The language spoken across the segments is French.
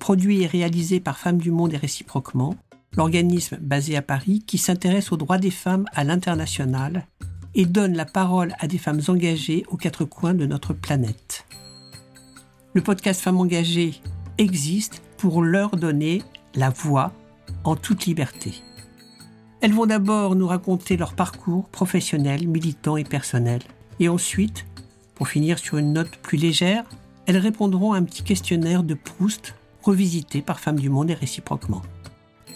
produit et réalisé par Femmes du Monde et réciproquement, l'organisme basé à Paris qui s'intéresse aux droits des femmes à l'international et donne la parole à des femmes engagées aux quatre coins de notre planète. Le podcast Femmes engagées existe pour leur donner la voix en toute liberté. Elles vont d'abord nous raconter leur parcours professionnel, militant et personnel. Et ensuite, pour finir sur une note plus légère, elles répondront à un petit questionnaire de Proust revisité par Femmes du Monde et réciproquement.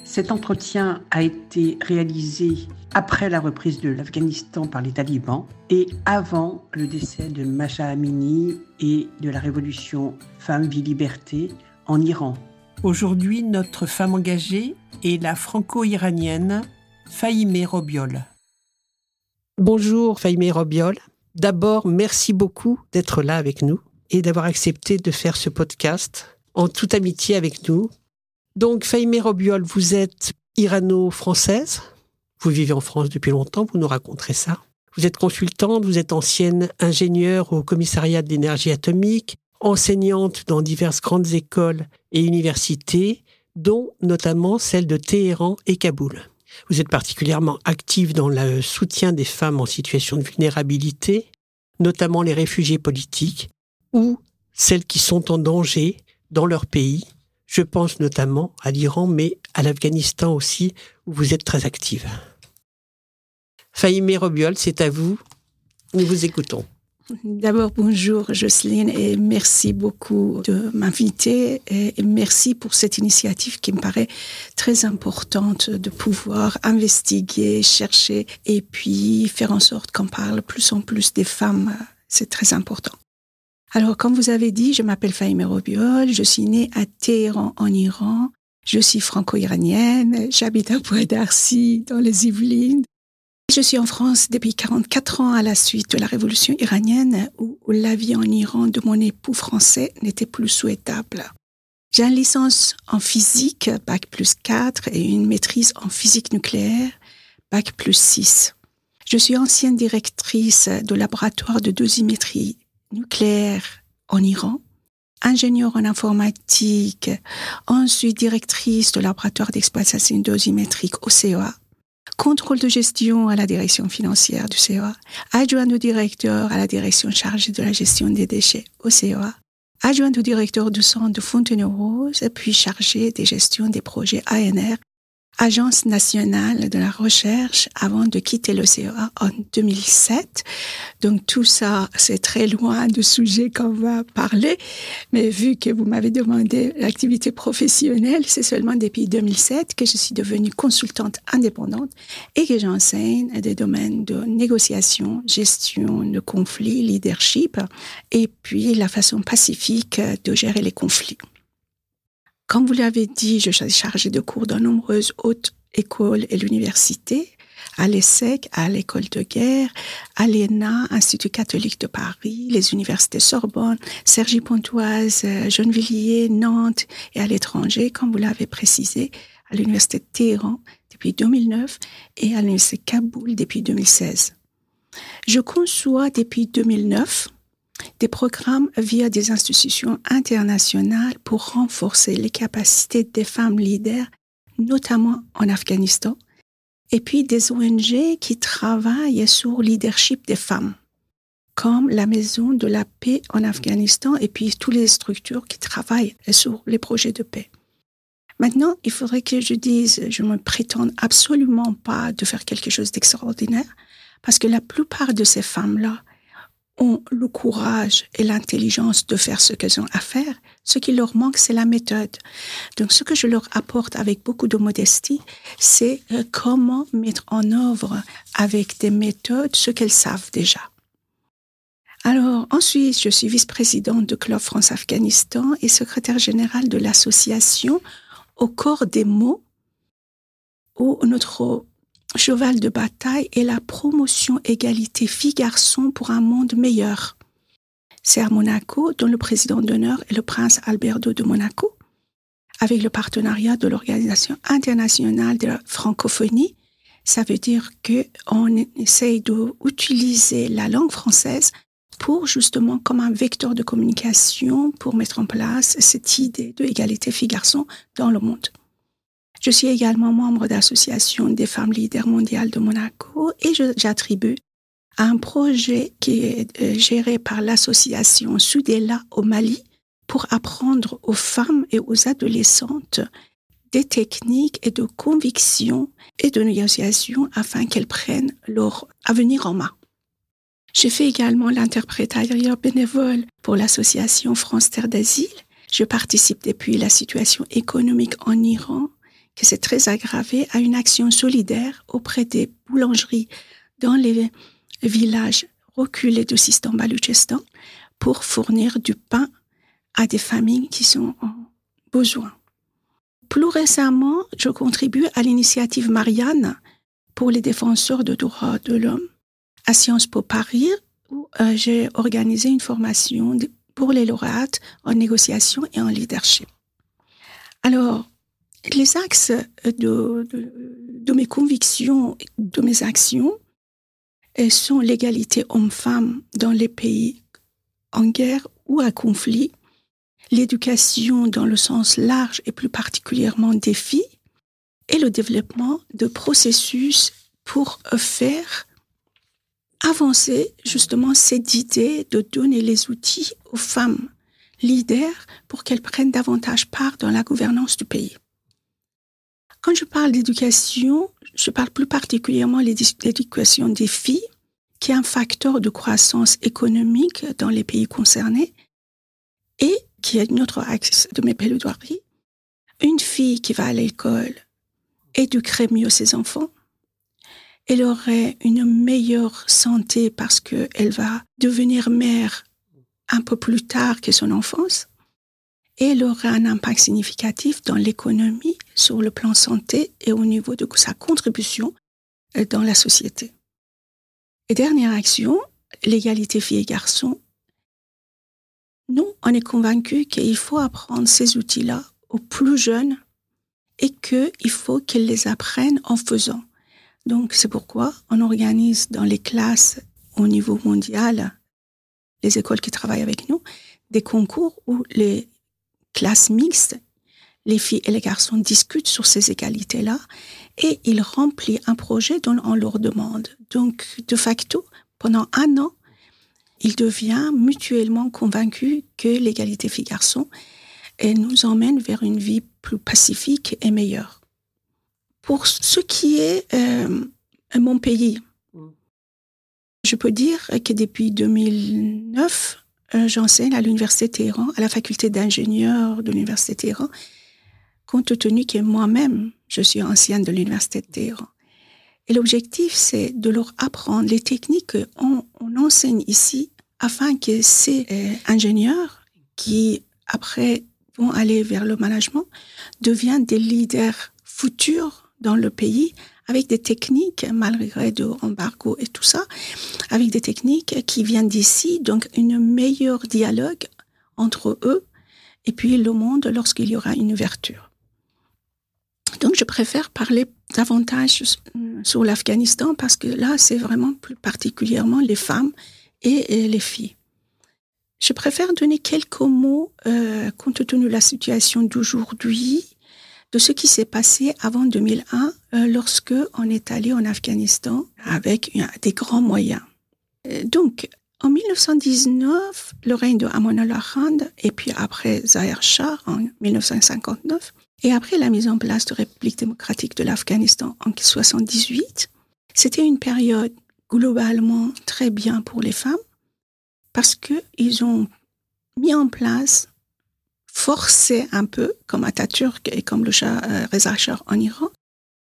Cet entretien a été réalisé après la reprise de l'Afghanistan par les talibans et avant le décès de Masha Amini et de la révolution Femmes, Vie, Liberté en Iran. Aujourd'hui, notre femme engagée est la franco-iranienne Faïmé Robiol. Bonjour Faïmé Robiol. D'abord, merci beaucoup d'être là avec nous et d'avoir accepté de faire ce podcast en toute amitié avec nous. Donc, Faïmé Robiol, vous êtes irano-française. Vous vivez en France depuis longtemps, vous nous raconterez ça. Vous êtes consultante, vous êtes ancienne ingénieure au commissariat de l'énergie atomique, enseignante dans diverses grandes écoles et universités, dont notamment celle de Téhéran et Kaboul. Vous êtes particulièrement active dans le soutien des femmes en situation de vulnérabilité, notamment les réfugiés politiques ou celles qui sont en danger dans leur pays. Je pense notamment à l'Iran, mais à l'Afghanistan aussi, où vous êtes très active. Faïmé Robiol, c'est à vous. Nous vous écoutons. D'abord, bonjour Jocelyne et merci beaucoup de m'inviter et merci pour cette initiative qui me paraît très importante de pouvoir investiguer, chercher et puis faire en sorte qu'on parle plus en plus des femmes. C'est très important. Alors, comme vous avez dit, je m'appelle Faïmé Robiol, je suis née à Téhéran en Iran. Je suis franco-iranienne, j'habite à Bois-d'Arcy dans les Yvelines. Je suis en France depuis 44 ans à la suite de la révolution iranienne où la vie en Iran de mon époux français n'était plus souhaitable. J'ai une licence en physique, bac plus 4, et une maîtrise en physique nucléaire, bac plus 6. Je suis ancienne directrice de laboratoire de dosimétrie nucléaire en Iran, ingénieure en informatique, ensuite directrice de laboratoire d'exploitation dosimétrique au CEA contrôle de gestion à la direction financière du CEA, adjoint au directeur à la direction chargée de la gestion des déchets au CEA, adjoint au directeur du centre de Fontenay-Rose, puis chargé des gestions des projets ANR Agence nationale de la recherche avant de quitter le en 2007. Donc tout ça, c'est très loin du sujet qu'on va parler. Mais vu que vous m'avez demandé l'activité professionnelle, c'est seulement depuis 2007 que je suis devenue consultante indépendante et que j'enseigne des domaines de négociation, gestion de conflits, leadership et puis la façon pacifique de gérer les conflits. Comme vous l'avez dit, je suis chargée de cours dans nombreuses hautes écoles et l'université, à l'ESSEC, à l'école de guerre, à l'ENA, Institut catholique de Paris, les universités Sorbonne, Cergy-Pontoise, Gennevilliers, Nantes et à l'étranger, comme vous l'avez précisé, à l'université de Téhéran depuis 2009 et à l'université Kaboul depuis 2016. Je conçois depuis 2009 des programmes via des institutions internationales pour renforcer les capacités des femmes leaders, notamment en Afghanistan, et puis des ONG qui travaillent sur le leadership des femmes, comme la Maison de la paix en Afghanistan et puis toutes les structures qui travaillent sur les projets de paix. Maintenant, il faudrait que je dise, je ne me prétends absolument pas de faire quelque chose d'extraordinaire, parce que la plupart de ces femmes-là, ont le courage et l'intelligence de faire ce qu'elles ont à faire. Ce qui leur manque, c'est la méthode. Donc, ce que je leur apporte avec beaucoup de modestie, c'est euh, comment mettre en œuvre avec des méthodes ce qu'elles savent déjà. Alors, ensuite, je suis vice-présidente de Club France-Afghanistan et secrétaire générale de l'association au corps des mots où notre cheval de bataille est la promotion égalité filles-garçons pour un monde meilleur. C'est à Monaco, dont le président d'honneur est le prince Alberto de Monaco, avec le partenariat de l'Organisation internationale de la francophonie. Ça veut dire qu'on essaye d'utiliser la langue française pour justement comme un vecteur de communication pour mettre en place cette idée de égalité filles-garçons dans le monde. Je suis également membre de l'Association des femmes leaders mondiales de Monaco et j'attribue à un projet qui est euh, géré par l'association Sudela au Mali pour apprendre aux femmes et aux adolescentes des techniques et de conviction et de négociation afin qu'elles prennent leur avenir en main. J'ai fait également l'interprétariat bénévole pour l'association France Terre d'Asile. Je participe depuis la situation économique en Iran, qui s'est très aggravée, à une action solidaire auprès des boulangeries dans les villages reculés de Sistan Baluchistan pour fournir du pain à des familles qui sont en besoin. Plus récemment, je contribue à l'initiative Marianne pour les défenseurs de droits de l'homme à Sciences Po Paris où euh, j'ai organisé une formation pour les lauréates en négociation et en leadership. Alors, les axes de, de, mes convictions, de mes actions, sont l'égalité homme-femme dans les pays en guerre ou à conflit, l'éducation dans le sens large et plus particulièrement des filles, et le développement de processus pour faire avancer justement cette idée de donner les outils aux femmes leaders pour qu'elles prennent davantage part dans la gouvernance du pays. Quand je parle d'éducation, je parle plus particulièrement de l'éducation des filles, qui est un facteur de croissance économique dans les pays concernés et qui est notre axe de mes plaidoiries. Une fille qui va à l'école éduquerait mieux ses enfants, elle aurait une meilleure santé parce qu'elle va devenir mère un peu plus tard que son enfance. Et elle aura un impact significatif dans l'économie, sur le plan santé et au niveau de sa contribution euh, dans la société. Et dernière action, l'égalité filles et garçons. Nous, on est convaincus qu'il faut apprendre ces outils-là aux plus jeunes et qu'il faut qu'ils les apprennent en faisant. Donc c'est pourquoi on organise dans les classes au niveau mondial, les écoles qui travaillent avec nous, des concours où les classes mixtes, les filles et les garçons discutent sur ces égalités-là et ils remplissent un projet dont on leur demande. Donc de facto, pendant un an, ils deviennent mutuellement convaincus que l'égalité filles-garçons nous emmène vers une vie plus pacifique et meilleure. Pour ce qui est euh, mon pays, mm. je peux dire que depuis 2009, euh, j'enseigne à l'Université Téhéran, à la faculté d'ingénieur de l'Université Téhéran, compte tenu que moi-même, je suis ancienne de l'Université de Téhéran. Et l'objectif, c'est de leur apprendre les techniques qu'on on enseigne ici afin que ces euh, ingénieurs qui, après, vont aller vers le management, deviennent des leaders futurs dans le pays avec des techniques, malgré de embargo et tout ça, avec des techniques qui viennent d'ici, donc une meilleur dialogue entre eux et puis le monde lorsqu'il y aura une ouverture. Donc je préfère parler davantage sur l'Afghanistan parce que là, c'est vraiment plus particulièrement les femmes et, les filles. Je préfère donner quelques mots euh, compte tenu de la situation d'aujourd'hui de ce qui s'est passé avant 2001 euh, lorsque on est allé en Afghanistan avec des grands moyens. Euh, donc, en 1919, le règne de Amanullah Khan et puis après Zahir Shah en 1959 et après la mise en place de République démocratique de l'Afghanistan en 1978, c'était une période globalement très bien pour les femmes parce qu'ils ont mis en place forcer un peu, comme Atatürk et comme le Shah euh, Reza Shah en Iran,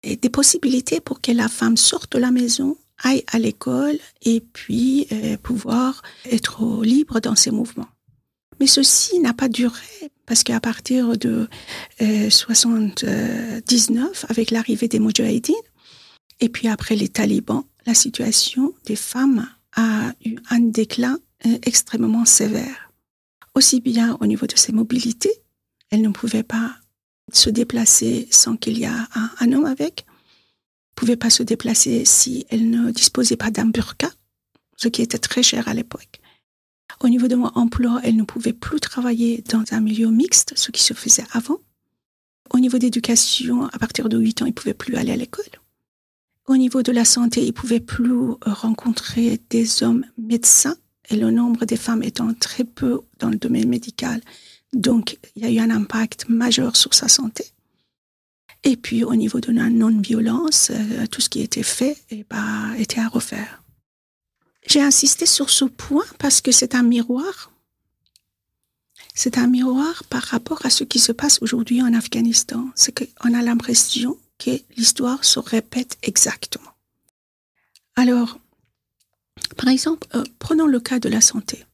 des possibilités pour que la femme sorte de la maison, aille à l'école et puis euh, pouvoir être libre dans ses mouvements. Mais ceci n'a pas duré parce qu'à partir de 79, avec l'arrivée des Moudjahidines, et puis après les talibans, la situation des femmes a eu un déclin extrêmement sévère. Aussi bien au niveau de ses mobilités, elles ne pouvaient pas se déplacer sans qu'il y ait un, un, homme avec, ne pouvaient pas se déplacer si elles ne disposaient pas d'un burqa, ce qui était très cher à l'époque. Au niveau de mon emploi, elles ne pouvaient plus travailler dans un milieu mixte, ce qui se faisait avant. Au niveau d'éducation, à partir de 8 ans, ils ne pouvaient plus aller à l'école. Au niveau de la santé, ils ne pouvaient plus rencontrer des hommes médecins et le nombre des femmes étant très peu dans le domaine médical. Donc, il y a eu un impact majeur sur sa santé. Et puis, au niveau de la non-violence, euh, tout ce qui était fait eh ben, était à refaire. J'ai insisté sur ce point parce que c'est un miroir. C'est un miroir par rapport à ce qui se passe aujourd'hui en Afghanistan. C'est qu'on a l'impression que l'histoire se répète exactement. Alors, par exemple, euh, prenons le cas de la santé.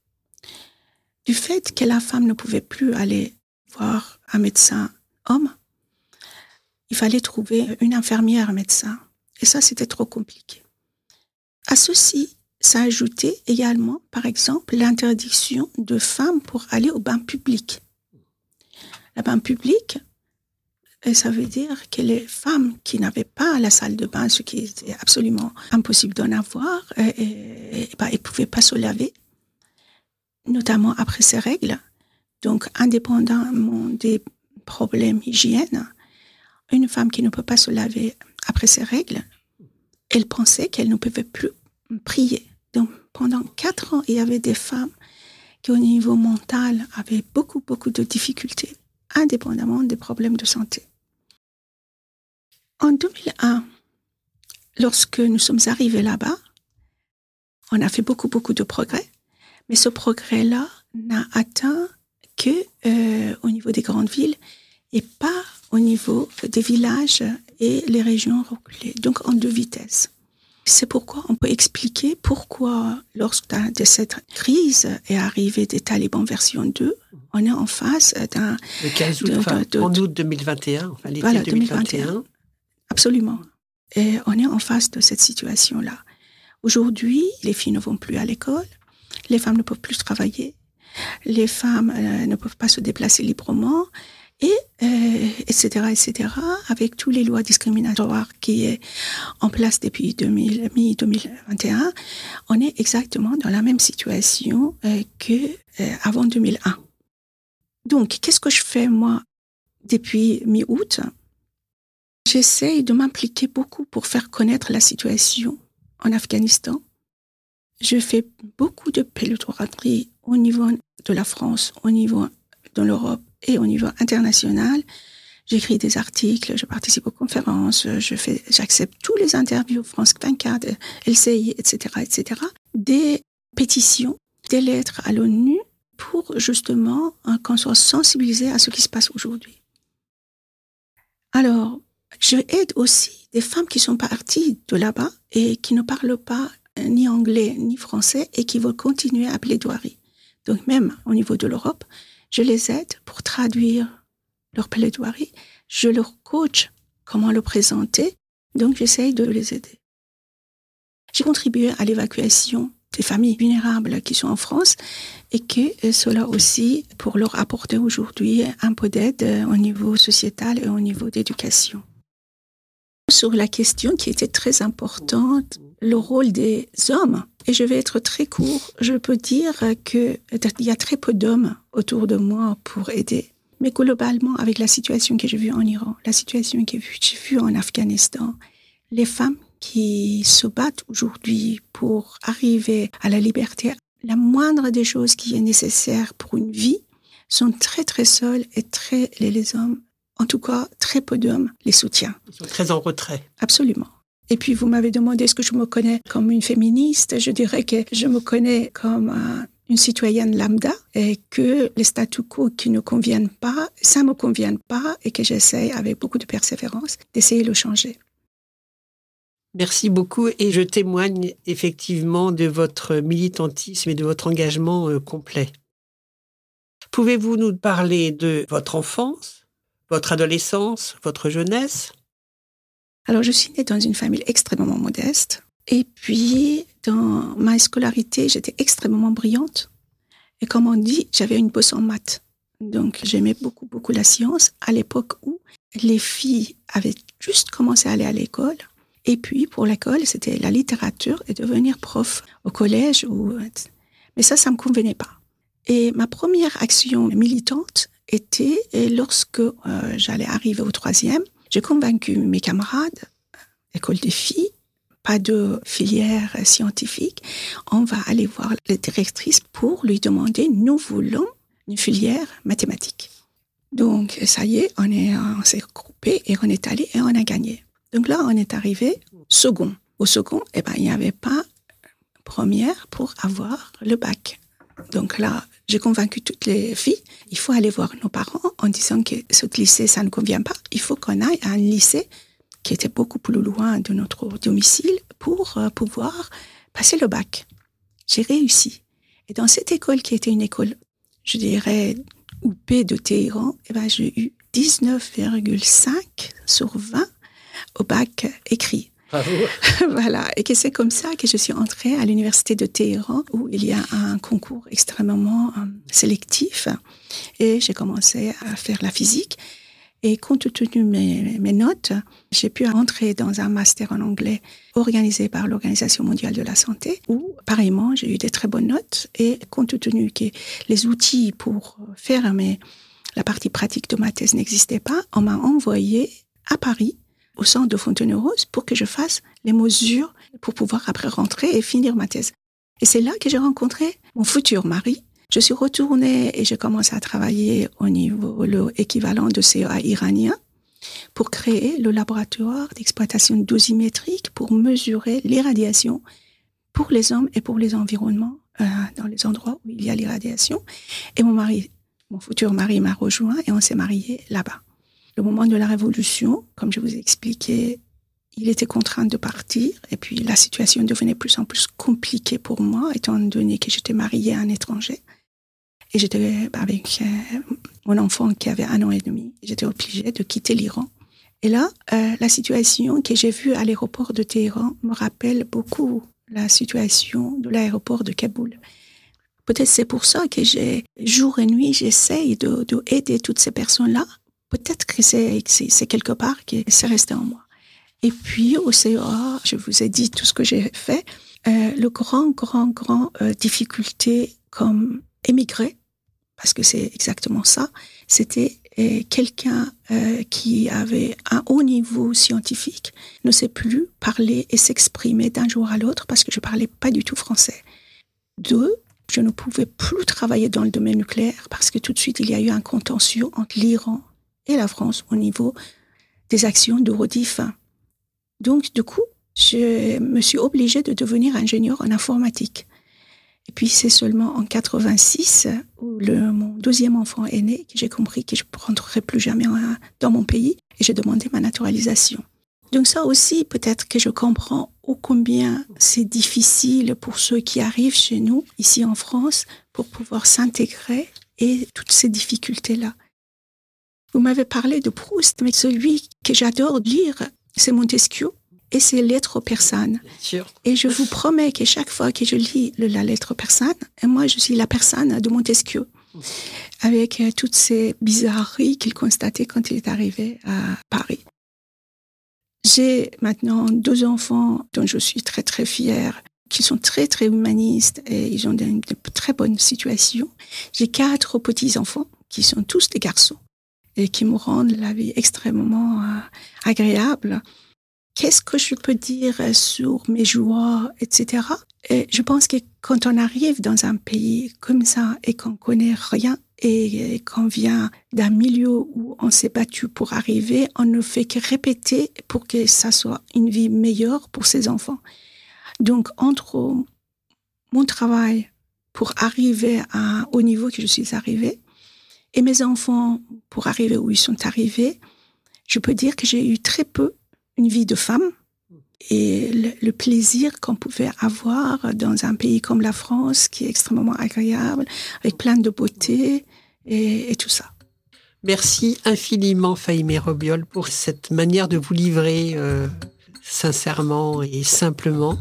Du fait que la femme ne pouvait plus aller voir un médecin homme, il fallait trouver une infirmière médecin. Et ça, c'était trop compliqué. À ceci s'ajoutait également, par exemple, l'interdiction de femmes pour aller au bain public. Le bain public, euh, ça veut dire que les femmes qui n'avaient pas la salle de bain, ce qui était absolument impossible d'en avoir, euh, et, bah, elles ne pouvaient pas se laver, notamment après ces règles. Donc, indépendamment des problèmes hygiène, une femme qui ne peut pas se laver après ses règles, elle pensait qu'elle ne pouvait plus prier. Donc, pendant quatre ans, il y avait des femmes qui, au niveau mental, avaient beaucoup, beaucoup de difficultés, indépendamment des problèmes de santé. En 2001, lorsque nous sommes arrivés là-bas, on a fait beaucoup, beaucoup de progrès, mais ce progrès-là n'a atteint que euh, au niveau des grandes villes et pas au niveau des villages et les régions reculées, donc en deux vitesses. C'est pourquoi on peut expliquer pourquoi, lorsque de cette crise est arrivée des talibans version 2, on est en face d'un... Le 15 août, enfin, en août 2021, enfin l'été Voilà, 2021. 2021. Absolument. Et on est en face de cette situation-là. Aujourd'hui, les filles ne vont plus à l'école, les femmes ne peuvent plus travailler, les femmes euh, ne peuvent pas se déplacer librement, et euh, etc etc avec toutes les lois discriminatoires qui est en place depuis 2000 mi 2021 on est exactement dans la même situation euh, que euh, avant 2001 donc qu'est-ce que je fais moi depuis mi-août? J'essaye de m'impliquer beaucoup pour faire connaître la situation en Afghanistan. Je fais beaucoup de plaidoirie au niveau de la France au niveau de l'Europe et au niveau international. J'écris des articles, je participe aux conférences, je fais, j'accepte tous les interviews, France 24, LCI, etc., etc., des pétitions, des lettres à l'ONU pour justement qu'on soit sensibilisé à ce qui se passe aujourd'hui. Alors, je aide aussi des femmes qui sont parties de là-bas et qui ne parlent pas ni anglais ni français et qui veulent continuer à plaidoirie. Donc même au niveau de l'Europe, je les aide pour traduire leur plaidoirie. Je leur coach comment le présenter. Donc, j'essaye de les aider. J'ai contribué à l'évacuation des familles vulnérables qui sont en France et que cela aussi pour leur apporter aujourd'hui un peu d'aide au niveau sociétal et au niveau d'éducation. Sur la question qui était très importante, le rôle des hommes et je vais être très court. Je peux dire qu'il y a très peu d'hommes autour de moi pour aider. Mais globalement, avec la situation que j'ai vue en Iran, la situation que j'ai vue en Afghanistan, les femmes qui se battent aujourd'hui pour arriver à la liberté, la moindre des choses qui est nécessaire pour une vie, sont très très seules et très les, hommes, en tout cas très peu d'hommes, les soutiennent. Ils sont très en retrait. Absolument. Et puis, vous m'avez demandé est-ce que je me connais comme une féministe? Je dirais que je me connais comme euh, une citoyenne lambda et que les statu quo qui ne conviennent pas, ça ne me convient pas et que j'essaie avec beaucoup de persévérance d'essayer de le changer. Merci beaucoup et je témoigne effectivement de votre militantisme et de votre engagement euh, complet. Pouvez-vous nous parler de votre enfance, votre adolescence, votre jeunesse? Alors, je suis née dans une famille extrêmement modeste. Et puis, dans ma scolarité, j'étais extrêmement brillante. Et comme on dit, j'avais une bosse en maths. Donc, j'aimais beaucoup, beaucoup la science à l'époque où les filles avaient juste commencé à aller à l'école. Et puis, pour l'école, c'était la littérature et devenir prof au collège. Ou... Mais ça, ça ne me convenait pas. Et ma première action militante était lorsque euh, j'allais arriver au troisième, j'ai convaincu mes camarades, école des filles, pas de filière scientifique, on va aller voir la directrice pour lui demander, nous voulons une filière mathématique. Donc, ça y est, on est, on s'est groupé et on est allé et on a gagné. Donc là, on est arrivé second. Au second, eh ben, il n'y avait pas première pour avoir le bac. Donc là, j'ai convaincu toutes les filles, il faut aller voir nos parents en disant que ce lycée, ça ne convient pas. Il faut qu'on aille à un lycée qui était beaucoup plus loin de notre domicile pour euh, pouvoir passer le bac. J'ai réussi. Et dans cette école qui était une école, je dirais, UP de Téhéran, eh ben, j'ai eu 19,5 sur 20 au bac écrit. voilà, et que c'est comme ça que je suis entrée à l'université de Téhéran, où il y a un concours extrêmement euh, sélectif, et j'ai commencé à faire la physique. Et compte tenu mes, mes notes, j'ai pu entrer dans un master en anglais organisé par l'Organisation mondiale de la santé, où pareillement j'ai eu des très bonnes notes. Et compte tenu que les outils pour faire mes, la partie pratique de ma thèse n'existaient pas, on m'a envoyé à Paris au centre de Fontenay-Rose pour que je fasse les mesures pour pouvoir après rentrer et finir ma thèse. Et c'est là que j'ai rencontré mon futur mari, je suis retournée et j'ai commencé à travailler au niveau, l'équivalent de CEA iranien pour créer le laboratoire d'exploitation dosimétrique pour mesurer l'irradiation pour les hommes et pour les environnements euh, dans les endroits où il y a l'irradiation. Et mon mari, mon futur mari m'a rejoint et on s'est mariés là-bas. Le moment de la révolution, comme je vous ai expliqué, il était contraint de partir et puis la situation devenait plus en plus compliquée pour moi étant donné que j'étais mariée à un étranger. Et j'étais avec euh, mon enfant qui avait un an et demi. J'étais obligée de quitter l'Iran. Et là, euh, la situation que j'ai vue à l'aéroport de Téhéran me rappelle beaucoup la situation de l'aéroport de Kaboul. Peut-être c'est pour ça que j'ai jour et nuit j'essaye de, de, aider toutes ces personnes-là. Peut-être que c'est quelque part que c'est resté en moi. Et puis au CEA, je vous ai dit tout ce que j'ai fait. Euh, le grand, grand, grand euh, difficulté comme émigré, parce que c'est exactement ça. C'était euh, quelqu'un qui avait un haut niveau scientifique, ne sait plus parler et s'exprimer d'un jour à l'autre parce que je parlais pas du tout français. Deux, je ne pouvais plus travailler dans le domaine nucléaire parce que tout de suite il y a eu un contentieux entre l'Iran et la France au niveau des actions de Rodif. Donc, du coup, je me suis obligée de devenir ingénieur en informatique. Et puis c'est seulement en 86 où mon deuxième enfant est né que j'ai compris que je ne rentrerai plus jamais dans mon pays et j'ai demandé ma naturalisation. Donc ça aussi, peut-être que je comprends ô combien c'est difficile pour ceux qui arrivent chez nous, ici en France, pour pouvoir s'intégrer et toutes ces difficultés-là. Vous m'avez parlé de Proust, mais celui que j'adore lire, c'est Montesquieu et ses lettres aux personnes. Et je vous promets que chaque fois que je lis la lettre aux personnes, moi je suis la personne de Montesquieu, avec euh, toutes ces bizarreries qu'il constatait quand il est arrivé à Paris. J'ai maintenant deux enfants dont je suis très très fière, qui sont très très humanistes et ils ont une très bonne situation. J'ai quatre petits-enfants qui sont tous des garçons et qui me rendent la vie extrêmement euh, agréable qu'est-ce que je peux dire sur mes joies, etc. Et je pense que quand on arrive dans un pays comme ça et qu'on connaît rien et qu'on vient d'un milieu où on s'est battu pour arriver, on ne fait que répéter pour que ça soit une vie meilleure pour ses enfants. Donc, entre mon travail pour arriver à, au niveau que je suis arrivée et mes enfants pour arriver où ils sont arrivés, je peux dire que j'ai eu très peu une vie de femme et le, plaisir qu'on pouvait avoir dans un pays comme la France, qui est extrêmement agréable, avec plein de beauté, et, tout ça. Merci infiniment, Faïmé Robiol, pour cette manière de vous livrer euh, sincèrement et simplement.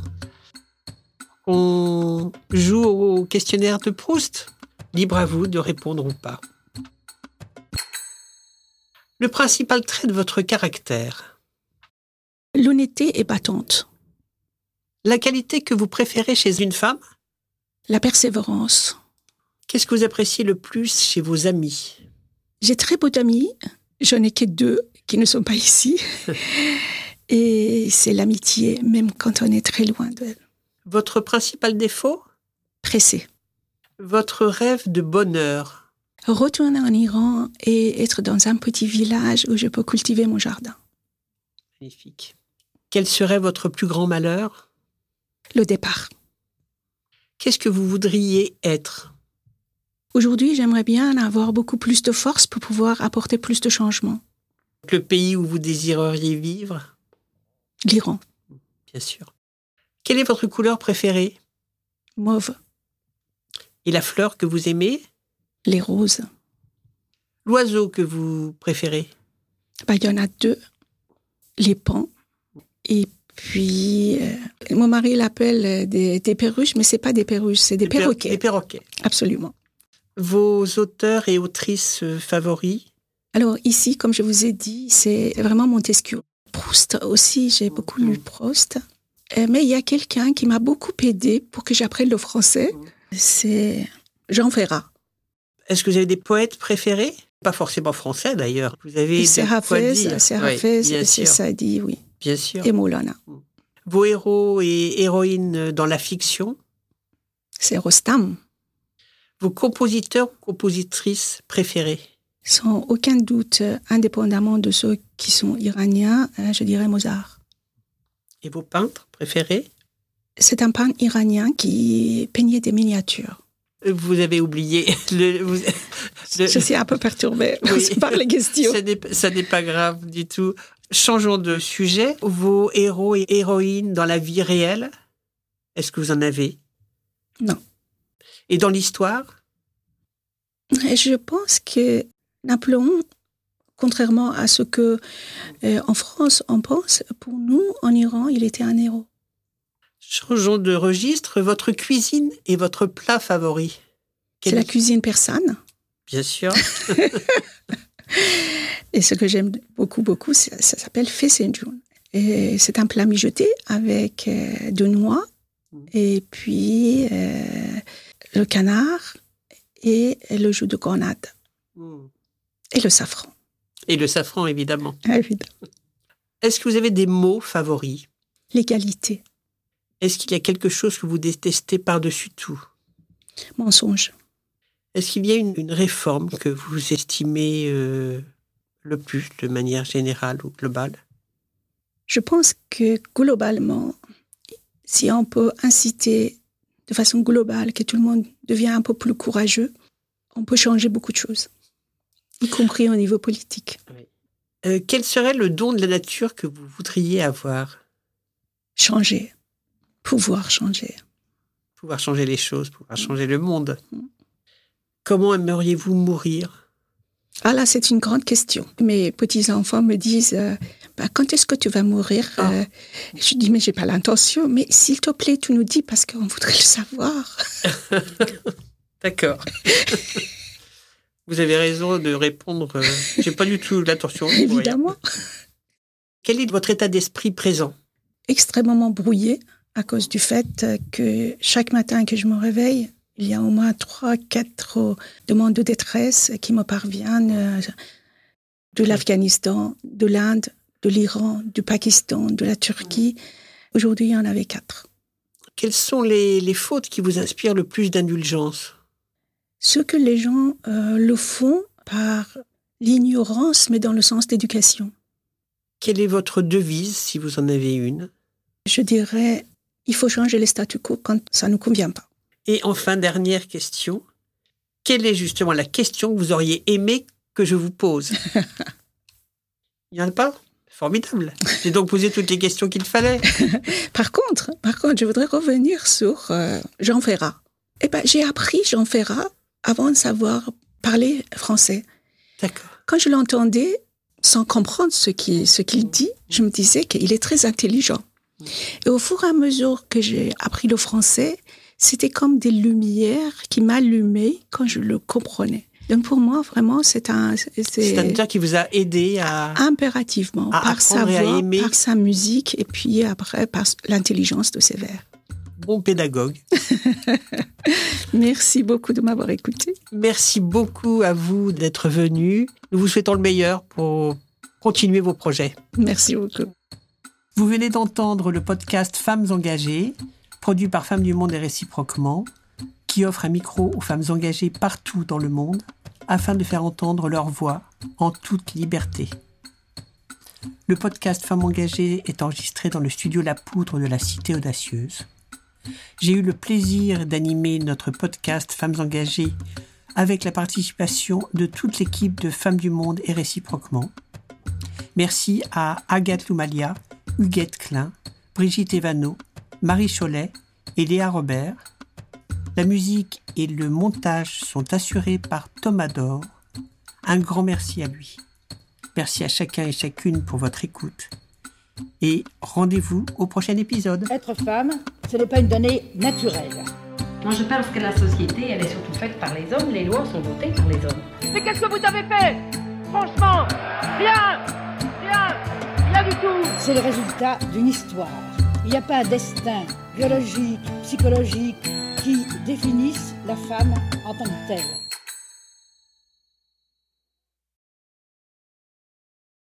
On joue au questionnaire de Proust. Libre à vous de répondre ou pas. Le principal trait de votre caractère L'honnêteté est battante. La qualité que vous préférez chez une femme? La persévérance. Qu'est-ce que vous appréciez le plus chez vos amis? J'ai très peu d'amis. J'en ai que deux qui ne sont pas ici. Et c'est l'amitié, même quand on est très loin d'elle. Votre principal défaut? Pressé. Votre rêve de bonheur Retourner en Iran et être dans un petit village où je peux cultiver mon jardin. Magnifique. Quel serait votre plus grand malheur? Le départ. Qu'est-ce que vous voudriez être? Aujourd'hui, j'aimerais bien avoir beaucoup plus de force pour pouvoir apporter plus de changements. Le pays où vous désireriez vivre? L'Iran. Bien sûr. Quelle est votre couleur préférée? Mauve. Et la fleur que vous aimez? Les roses. L'oiseau que vous préférez? Bah, Il y en a deux. Les pans. Et puis, euh, mon mari l'appelle des, perruches, mais c'est pas des perruches, c'est des, perroquets. Des perroquets. Absolument. Vos auteurs et autrices favoris? Alors ici, comme je vous ai dit, c'est vraiment Montesquieu. Proust aussi, j'ai beaucoup lu Proust. Euh, mais il y a quelqu'un qui m'a beaucoup aidé pour que j'apprenne le français. C'est Jean Ferrat. Est-ce que vous avez des poètes préférés? Pas forcément français d'ailleurs. Vous avez c'est Hafez, c'est Sadi, oui. Bien sûr. Et Moulana. Vos héros et héroïnes dans la fiction? C'est Rostam. Vos compositeurs ou compositrices préférés? Sans aucun doute, indépendamment de ceux qui sont iraniens, euh, je dirais Mozart. Et vos peintres préférés? C'est un peintre iranien qui peignait des miniatures. Vous avez oublié. Le, Je suis un peu perturbée par les questions. Ça n'est pas grave du tout. Changeons de sujet. Vos héros et héroïnes dans la vie réelle, est-ce que vous en avez? Non. Et dans l'histoire? Je pense que Napoléon, contrairement à ce que euh, en France on pense, pour nous, en Iran, il était un héros. Changeons de registre. Votre cuisine et votre plat favori C'est la cuisine persane. Bien sûr. et ce que j'aime beaucoup, beaucoup, ça, s'appelle fesenjoun. Et c'est un plat mijoté avec euh, de noix mm. et puis euh, le canard et le jus de grenade. Hmm. Et le safran. Et le safran, évidemment. Évidemment. Est-ce que vous avez des mots favoris? L'égalité. Est-ce qu'il y a quelque chose que vous détestez par-dessus tout? Mensonge. Est-ce qu'il y a une, réforme que vous estimez euh, le plus de manière générale ou globale? Je pense que globalement, si on peut inciter de façon globale, que tout le monde devient un peu plus courageux, on peut changer beaucoup de choses, y compris au niveau politique. Euh, quel serait le don de la nature que vous voudriez avoir? Changer, pouvoir changer. Pouvoir changer les choses, pouvoir changer le monde. Mm. Comment aimeriez-vous mourir? Ah là, c'est une grande question. Mes petits-enfants me disent, euh, bah, quand est-ce que tu vas mourir? Ah. euh, Je dis, mais j'ai pas l'intention. Mais s'il te plaît, tu nous dis parce qu'on voudrait le savoir. D'accord. Vous avez raison de répondre. Je euh, j'ai pas du tout l'attention. Évidemment. Quel est votre état d'esprit présent? Extrêmement brouillé à cause du fait que chaque matin que je me réveille, il y a au moins trois, quatre demandes de détresse qui me parviennent euh, de l'Afghanistan, de l'Inde, de l'Iran, du Pakistan, de la Turquie. Aujourd'hui, il y en avait quatre. Quelles sont les, fautes qui vous inspirent le plus d'indulgence? Ce que les gens euh, le font par l'ignorance, mais dans le sens d'éducation. Quelle est votre devise, si vous en avez une? Je dirais, il faut changer les statu quo quand ça ne nous convient pas. Et enfin, dernière question. Quelle est justement la question que vous auriez aimé que je vous pose Il n'y en a pas? Formidable. J'ai donc posé toutes les questions qu'il fallait. par contre, par contre, je voudrais revenir sur euh, Jean Ferrat. Eh ben, j'ai appris Jean Ferrat avant de savoir parler français. D'accord. Quand je l'entendais, sans comprendre ce qu'il ce qu'il dit, je me disais qu'il est très intelligent. Et au fur et à mesure que j'ai appris le français, c'était comme des lumières qui m'allumaient quand je le comprenais. Donc pour moi, vraiment, c'est un... C'est un auteur qui vous a aidé à... Impérativement, à par sa voix, aimer. par sa musique, et puis après, par l'intelligence de ses vers. Bon pédagogue. Merci beaucoup de m'avoir écouté. Merci beaucoup à vous d'être venu. Nous vous souhaitons le meilleur pour continuer vos projets. Merci beaucoup. Vous venez d'entendre le podcast Femmes engagées, produit par Femmes du Monde et réciproquement, qui offre un micro aux femmes engagées partout dans le monde afin de faire entendre leur voix en toute liberté. Le podcast Femmes engagées est enregistré dans le studio La Poudre de la Cité Audacieuse. J'ai eu le plaisir d'animer notre podcast Femmes engagées avec la participation de toute l'équipe de Femmes du Monde et réciproquement. Merci à Agathe Loumalia, Huguette Klein, Brigitte Evano, Marie Cholet et Léa Robert. La musique et le montage sont assurés par Thomas Dor. Un grand merci à lui. Merci à chacun et chacune pour votre écoute. Et rendez-vous au prochain épisode. Être femme, ce n'est pas une donnée naturelle. Non, je pense que la société, elle est surtout faite par les hommes. Les lois sont votées par les hommes. Mais qu'est-ce que vous avez fait? Franchement, rien Rien C'est le résultat d'une histoire. Il n'y a pas un destin biologique, psychologique qui définisse la femme en tant que telle.